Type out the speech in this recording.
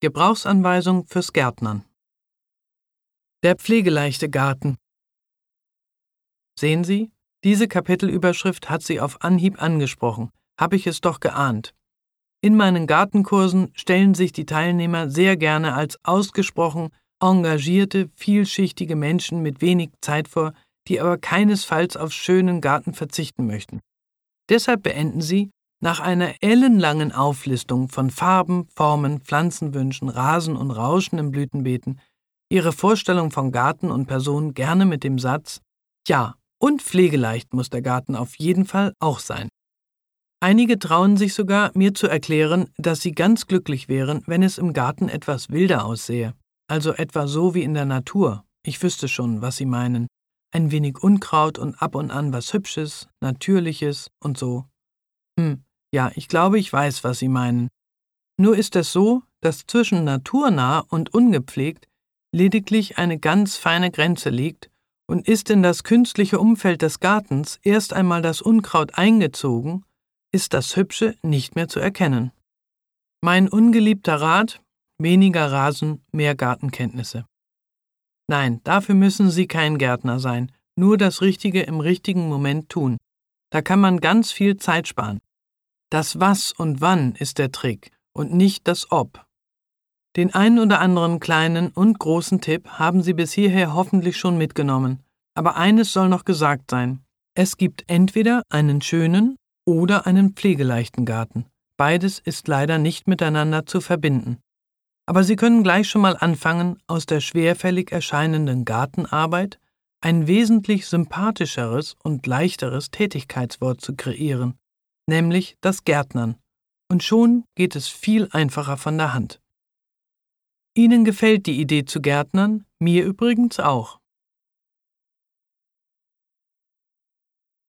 Gebrauchsanweisung fürs Gärtnern. Der pflegeleichte Garten. Sehen Sie, diese Kapitelüberschrift hat Sie auf Anhieb angesprochen, habe ich es doch geahnt. In meinen Gartenkursen stellen sich die Teilnehmer sehr gerne als ausgesprochen engagierte, vielschichtige Menschen mit wenig Zeit vor, die aber keinesfalls auf schönen Garten verzichten möchten. Deshalb beenden sie, nach einer ellenlangen Auflistung von Farben, Formen, Pflanzenwünschen, Rasen und Rauschen im Blütenbeeten, ihre Vorstellung von Garten und Person gerne mit dem Satz Ja, und pflegeleicht muss der Garten auf jeden Fall auch sein. Einige trauen sich sogar, mir zu erklären, dass sie ganz glücklich wären, wenn es im Garten etwas wilder aussähe, also etwa so wie in der Natur. Ich wüsste schon, was sie meinen. Ein wenig Unkraut und ab und an was Hübsches, Natürliches und so. Hm, ja, ich glaube, ich weiß, was Sie meinen. Nur ist es so, dass zwischen naturnah und ungepflegt lediglich eine ganz feine Grenze liegt und ist in das künstliche Umfeld des Gartens erst einmal das Unkraut eingezogen, ist das Hübsche nicht mehr zu erkennen. Mein ungeliebter Rat weniger Rasen, mehr Gartenkenntnisse. Nein, dafür müssen Sie kein Gärtner sein, nur das Richtige im richtigen Moment tun. Da kann man ganz viel Zeit sparen. Das Was und Wann ist der Trick und nicht das Ob. Den einen oder anderen kleinen und großen Tipp haben Sie bis hierher hoffentlich schon mitgenommen, aber eines soll noch gesagt sein. Es gibt entweder einen schönen oder einen pflegeleichten Garten. Beides ist leider nicht miteinander zu verbinden. Aber Sie können gleich schon mal anfangen, aus der schwerfällig erscheinenden Gartenarbeit ein wesentlich sympathischeres und leichteres Tätigkeitswort zu kreieren, nämlich das Gärtnern, und schon geht es viel einfacher von der Hand. Ihnen gefällt die Idee zu Gärtnern, mir übrigens auch.